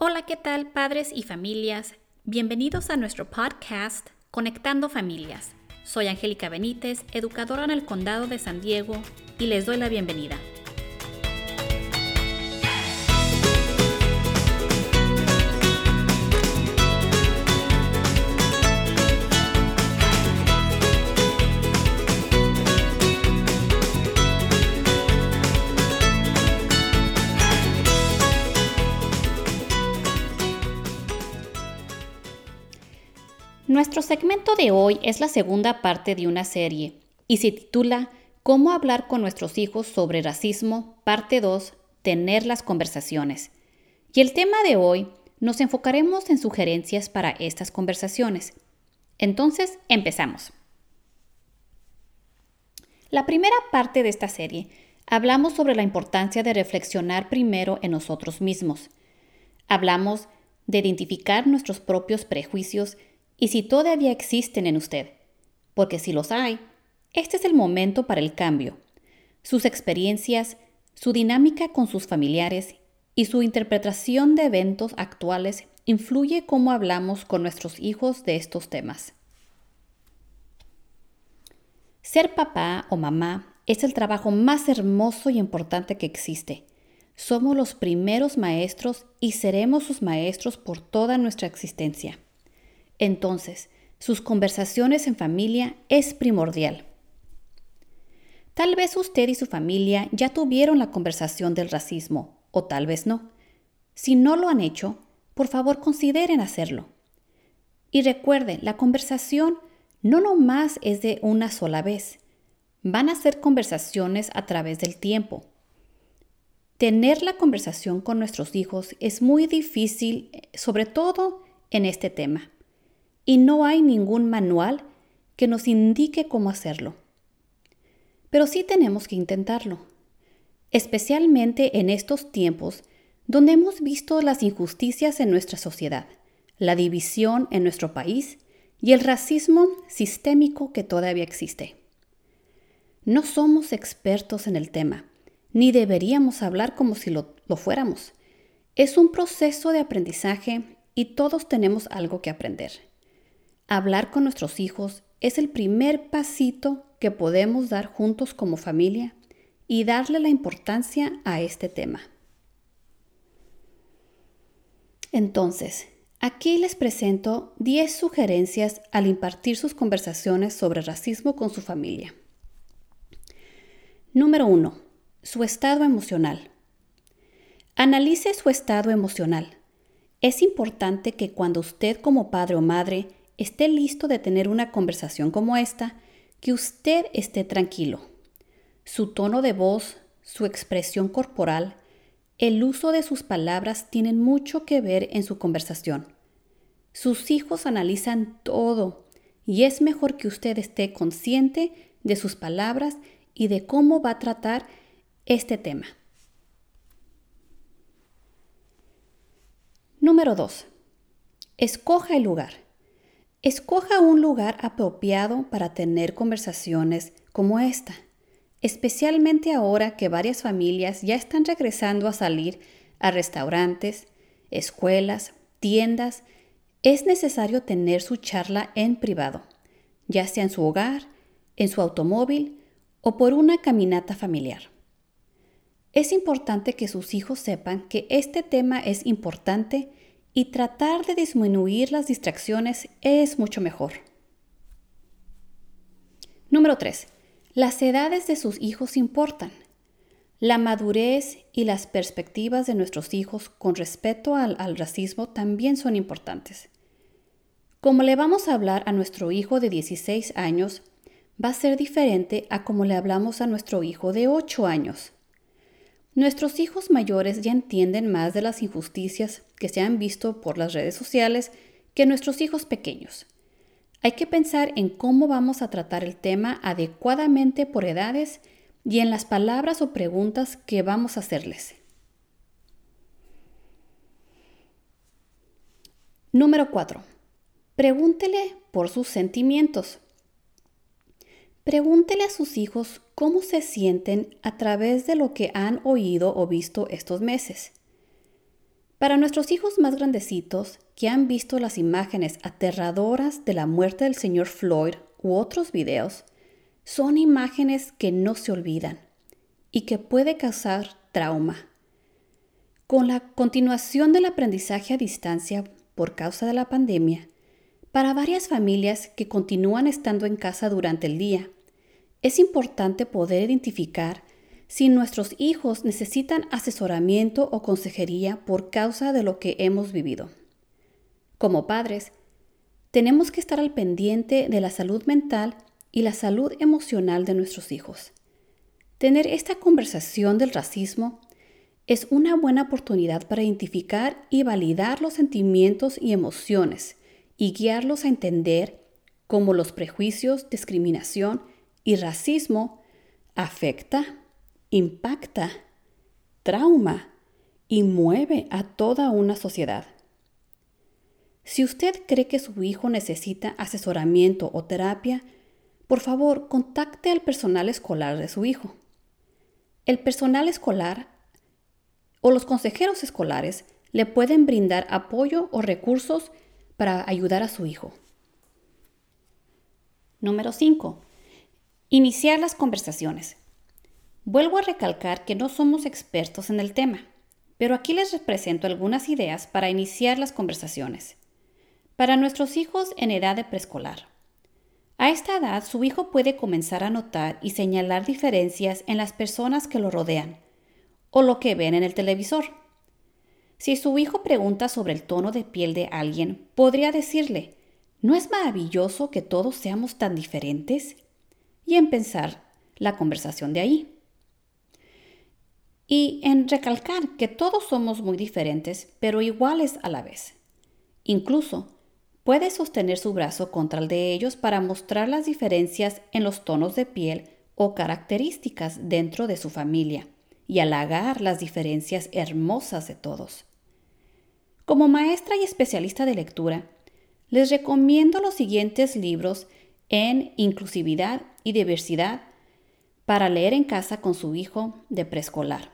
Hola, ¿qué tal padres y familias? Bienvenidos a nuestro podcast Conectando Familias. Soy Angélica Benítez, educadora en el Condado de San Diego, y les doy la bienvenida. Nuestro segmento de hoy es la segunda parte de una serie y se titula Cómo hablar con nuestros hijos sobre racismo, parte 2, tener las conversaciones. Y el tema de hoy nos enfocaremos en sugerencias para estas conversaciones. Entonces, empezamos. La primera parte de esta serie hablamos sobre la importancia de reflexionar primero en nosotros mismos. Hablamos de identificar nuestros propios prejuicios y si todavía existen en usted, porque si los hay, este es el momento para el cambio. Sus experiencias, su dinámica con sus familiares y su interpretación de eventos actuales influye cómo hablamos con nuestros hijos de estos temas. Ser papá o mamá es el trabajo más hermoso y importante que existe. Somos los primeros maestros y seremos sus maestros por toda nuestra existencia. Entonces, sus conversaciones en familia es primordial. Tal vez usted y su familia ya tuvieron la conversación del racismo, o tal vez no. Si no lo han hecho, por favor consideren hacerlo. Y recuerde, la conversación no nomás es de una sola vez. Van a ser conversaciones a través del tiempo. Tener la conversación con nuestros hijos es muy difícil, sobre todo en este tema y no hay ningún manual que nos indique cómo hacerlo. Pero sí tenemos que intentarlo, especialmente en estos tiempos donde hemos visto las injusticias en nuestra sociedad, la división en nuestro país y el racismo sistémico que todavía existe. No somos expertos en el tema, ni deberíamos hablar como si lo, lo fuéramos. Es un proceso de aprendizaje y todos tenemos algo que aprender. Hablar con nuestros hijos es el primer pasito que podemos dar juntos como familia y darle la importancia a este tema. Entonces, aquí les presento 10 sugerencias al impartir sus conversaciones sobre racismo con su familia. Número 1. Su estado emocional. Analice su estado emocional. Es importante que cuando usted como padre o madre esté listo de tener una conversación como esta, que usted esté tranquilo. Su tono de voz, su expresión corporal, el uso de sus palabras tienen mucho que ver en su conversación. Sus hijos analizan todo y es mejor que usted esté consciente de sus palabras y de cómo va a tratar este tema. Número 2. Escoja el lugar. Escoja un lugar apropiado para tener conversaciones como esta, especialmente ahora que varias familias ya están regresando a salir a restaurantes, escuelas, tiendas. Es necesario tener su charla en privado, ya sea en su hogar, en su automóvil o por una caminata familiar. Es importante que sus hijos sepan que este tema es importante y tratar de disminuir las distracciones es mucho mejor. Número 3. Las edades de sus hijos importan. La madurez y las perspectivas de nuestros hijos con respecto al, al, racismo también son importantes. Como le vamos a hablar a nuestro hijo de 16 años, va a ser diferente a como le hablamos a nuestro hijo de 8 años. Nuestros hijos mayores ya entienden más de las injusticias que se han visto por las redes sociales que nuestros hijos pequeños. Hay que pensar en cómo vamos a tratar el tema adecuadamente por edades y en las palabras o preguntas que vamos a hacerles. Número 4. Pregúntele por sus sentimientos. Pregúntele a sus hijos cómo se sienten a través de lo que han oído o visto estos meses. Para nuestros hijos más grandecitos que han visto las imágenes aterradoras de la muerte del señor Floyd u otros videos, son imágenes que no se olvidan y que puede causar trauma. Con la continuación del aprendizaje a distancia por causa de la pandemia, para varias familias que continúan estando en casa durante el día, es importante poder identificar si nuestros hijos necesitan asesoramiento o consejería por causa de lo que hemos vivido. Como padres, tenemos que estar al pendiente de la salud mental y la salud emocional de nuestros hijos. Tener esta conversación del racismo es una buena oportunidad para identificar y validar los sentimientos y emociones y guiarlos a entender cómo los prejuicios, discriminación y racismo afecta, impacta, trauma y mueve a toda una sociedad. Si usted cree que su hijo necesita asesoramiento o terapia, por favor contacte al personal escolar de su hijo. El personal escolar o los consejeros escolares le pueden brindar apoyo o recursos para ayudar a su hijo. Número 5. Iniciar las conversaciones. Vuelvo a recalcar que no somos expertos en el tema, pero aquí les presento algunas ideas para iniciar las conversaciones. Para nuestros hijos en edad de preescolar. A esta edad su hijo puede comenzar a notar y señalar diferencias en las personas que lo rodean, o lo que ven en el televisor. Si su hijo pregunta sobre el tono de piel de alguien, podría decirle, ¿no es maravilloso que todos seamos tan diferentes? Y empezar la conversación de ahí. Y en recalcar que todos somos muy diferentes, pero iguales a la vez. Incluso puede sostener su brazo contra el de ellos para mostrar las diferencias en los tonos de piel o características dentro de su familia y halagar las diferencias hermosas de todos. Como maestra y especialista de lectura, les recomiendo los siguientes libros en inclusividad y diversidad para leer en casa con su hijo de preescolar.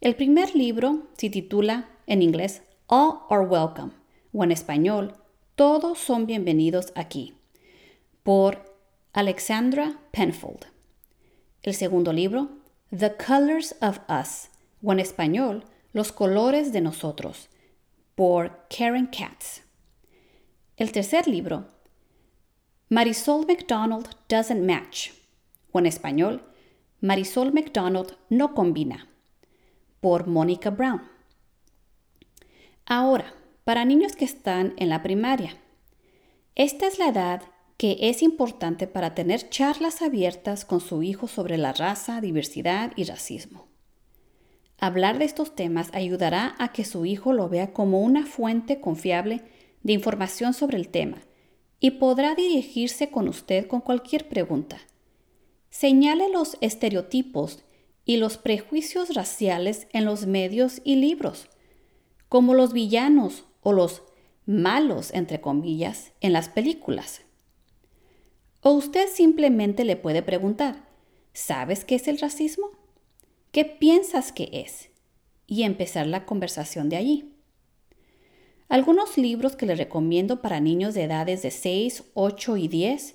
El primer libro se titula en inglés All Are Welcome o en español Todos son bienvenidos aquí por Alexandra Penfold. El segundo libro The Colors of Us, o en español, Los colores de nosotros, por Karen Katz. El tercer libro, Marisol McDonald Doesn't Match, o en español, Marisol McDonald no combina, por Mónica Brown. Ahora, para niños que están en la primaria. Esta es la edad que es importante para tener charlas abiertas con su hijo sobre la raza, diversidad y racismo. Hablar de estos temas ayudará a que su hijo lo vea como una fuente confiable de información sobre el tema y podrá dirigirse con usted con cualquier pregunta. Señale los estereotipos y los prejuicios raciales en los medios y libros, como los villanos o los malos, entre comillas, en las películas. O usted simplemente le puede preguntar, ¿sabes qué es el racismo? ¿Qué piensas que es? Y empezar la conversación de allí. Algunos libros que le recomiendo para niños de edades de 6, 8 y 10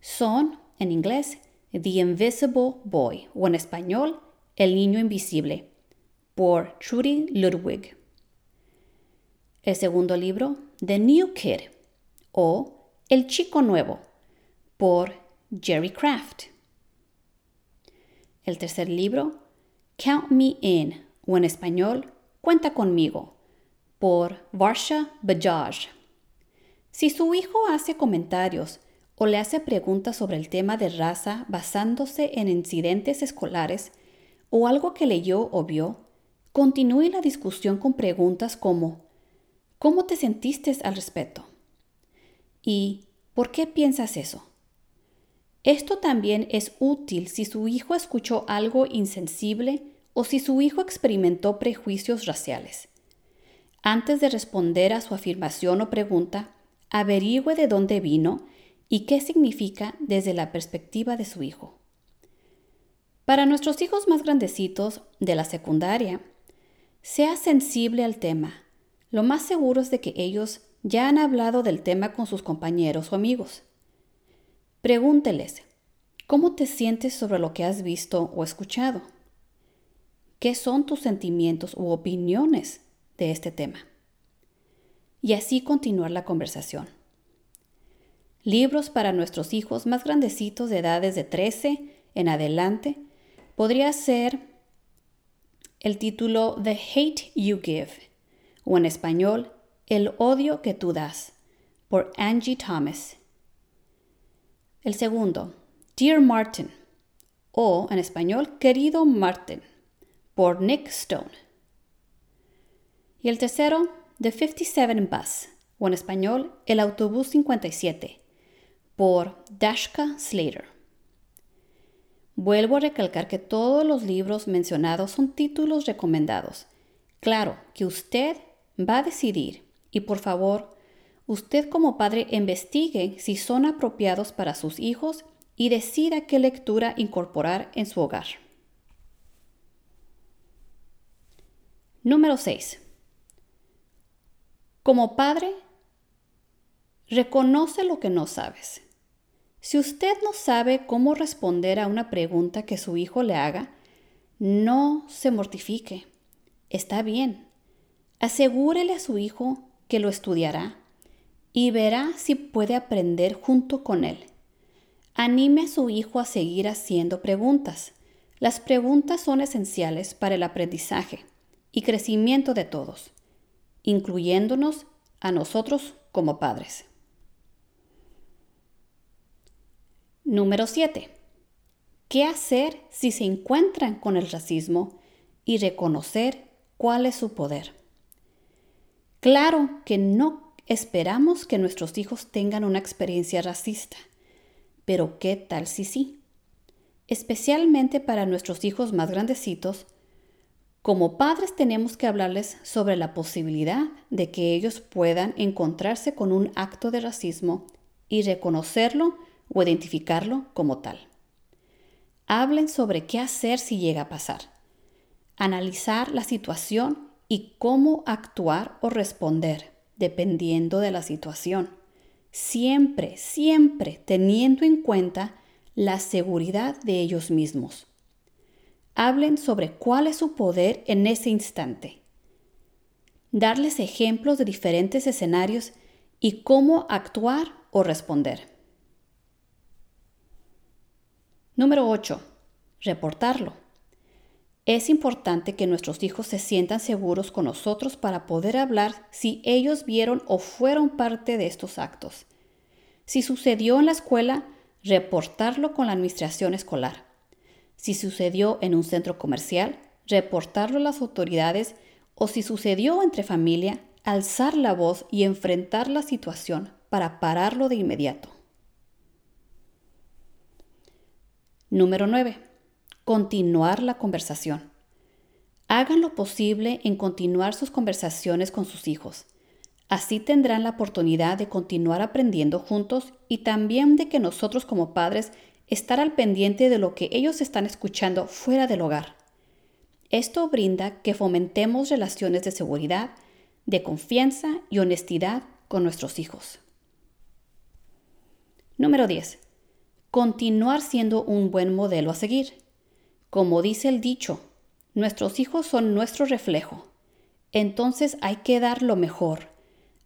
son, en inglés, The Invisible Boy o en español, El Niño Invisible, por Trudy Ludwig. El segundo libro, The New Kid o El Chico Nuevo, por Jerry Craft. El tercer libro, Count Me In, o en español, Cuenta conmigo, por Varsha Bajaj. Si su hijo hace comentarios o le hace preguntas sobre el tema de raza basándose en incidentes escolares o algo que leyó o vio, continúe la discusión con preguntas como ¿Cómo te sentiste al respecto? ¿Y por qué piensas eso? Esto también es útil si su hijo escuchó algo insensible o si su hijo experimentó prejuicios raciales. Antes de responder a su afirmación o pregunta, averigüe de dónde vino y qué significa desde la perspectiva de su hijo. Para nuestros hijos más grandecitos de la secundaria, sea sensible al tema, lo más seguro es de que ellos ya han hablado del tema con sus compañeros o amigos. Pregúnteles, ¿cómo te sientes sobre lo que has visto o escuchado? ¿Qué son tus sentimientos u opiniones de este tema? Y así continuar la conversación. Libros para nuestros hijos más grandecitos de edades de 13 en adelante podría ser el título The Hate You Give o en español El odio que tú das por Angie Thomas. El segundo, Dear Martin o en español Querido Martin por Nick Stone. Y el tercero, The 57 Bus o en español El autobús 57 por Dashka Slater. Vuelvo a recalcar que todos los libros mencionados son títulos recomendados. Claro que usted va a decidir y por favor, usted como padre investigue si son apropiados para sus hijos y decida qué lectura incorporar en su hogar. Número 6. Como padre, reconoce lo que no sabes. Si usted no sabe cómo responder a una pregunta que su hijo le haga, no se mortifique. Está bien. Asegúrele a su hijo que lo estudiará y verá si puede aprender junto con él. Anime a su hijo a seguir haciendo preguntas. Las preguntas son esenciales para el aprendizaje y crecimiento de todos, incluyéndonos a nosotros como padres. Número 7. ¿Qué hacer si se encuentran con el racismo y reconocer cuál es su poder? Claro que no esperamos que nuestros hijos tengan una experiencia racista, pero ¿qué tal si sí? Especialmente para nuestros hijos más grandecitos, como padres tenemos que hablarles sobre la posibilidad de que ellos puedan encontrarse con un acto de racismo y reconocerlo o identificarlo como tal. Hablen sobre qué hacer si llega a pasar. Analizar la situación y cómo actuar o responder dependiendo de la situación. Siempre, siempre teniendo en cuenta la seguridad de ellos mismos. Hablen sobre cuál es su poder en ese instante. Darles ejemplos de diferentes escenarios y cómo actuar o responder. Número 8. Reportarlo. Es importante que nuestros hijos se sientan seguros con nosotros para poder hablar si ellos vieron o fueron parte de estos actos. Si sucedió en la escuela, reportarlo con la administración escolar. Si sucedió en un centro comercial, reportarlo a las autoridades o si sucedió entre familia, alzar la voz y enfrentar la situación para pararlo de inmediato. Número 9. Continuar la conversación. Hagan lo posible en continuar sus conversaciones con sus hijos. Así tendrán la oportunidad de continuar aprendiendo juntos y también de que nosotros como padres estar al pendiente de lo que ellos están escuchando fuera del hogar. Esto brinda que fomentemos relaciones de seguridad, de confianza y honestidad con nuestros hijos. Número 10 continuar siendo un buen modelo a seguir. Como dice el dicho, nuestros hijos son nuestro reflejo. Entonces hay que dar lo mejor,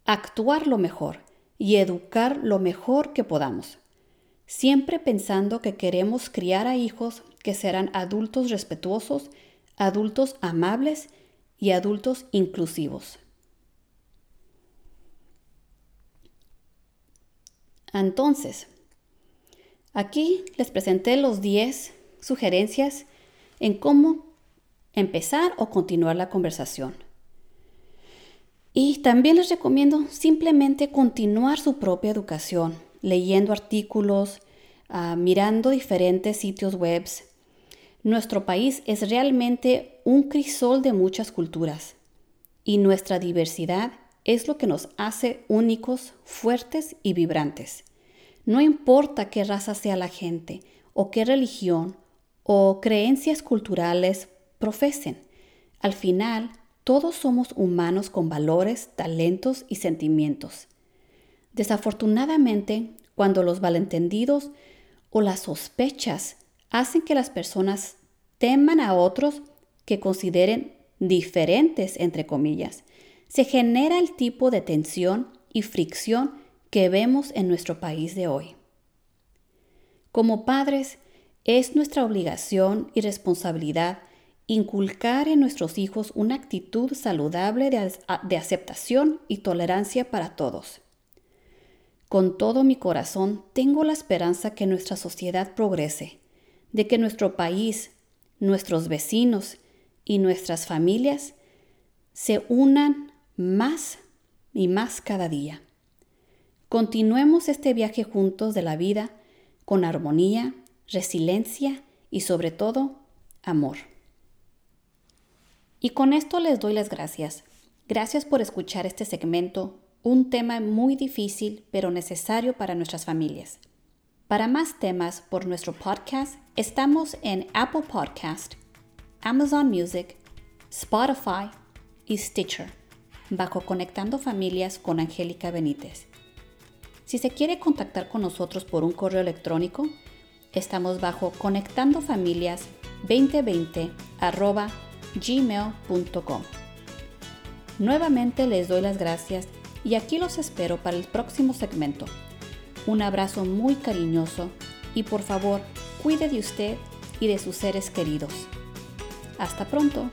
actuar lo mejor y educar lo mejor que podamos. Siempre pensando que queremos criar a hijos que serán adultos respetuosos, adultos amables y adultos inclusivos. Entonces, Aquí les presenté los 10 sugerencias en cómo empezar o continuar la conversación. Y también les recomiendo simplemente continuar su propia educación, leyendo artículos, ah, mirando diferentes sitios web. Nuestro país es realmente un crisol de muchas culturas y nuestra diversidad es lo que nos hace únicos, fuertes y vibrantes. No importa qué raza sea la gente, o qué religión o creencias culturales profesen. Al final, Todos somos humanos con valores, talentos y sentimientos. Desafortunadamente, cuando los malentendidos o las sospechas hacen que las personas teman a otros que consideren diferentes, entre comillas, se genera el tipo de tensión y fricción que vemos en nuestro país de hoy. Como padres, es nuestra obligación y responsabilidad inculcar en nuestros hijos una actitud saludable de, aceptación y tolerancia para todos. Con todo mi corazón tengo la esperanza que nuestra sociedad progrese, de que nuestro país, nuestros vecinos y nuestras familias se unan más y más cada día. Continuemos este viaje juntos de la vida con armonía, resiliencia y sobre todo amor. Y con esto les doy las gracias. Gracias por escuchar este segmento, un tema muy difícil pero necesario para nuestras familias. Para más temas por nuestro podcast, estamos en Apple Podcast, Amazon Music, Spotify y Stitcher, bajo Conectando Familias con Angélica Benítez. Si se quiere contactar con nosotros por un correo electrónico, estamos bajo conectandofamilias2020 gmail.com. Nuevamente les doy las gracias y aquí los espero para el próximo segmento. Un abrazo muy cariñoso y por favor cuide de usted y de sus seres queridos. Hasta pronto.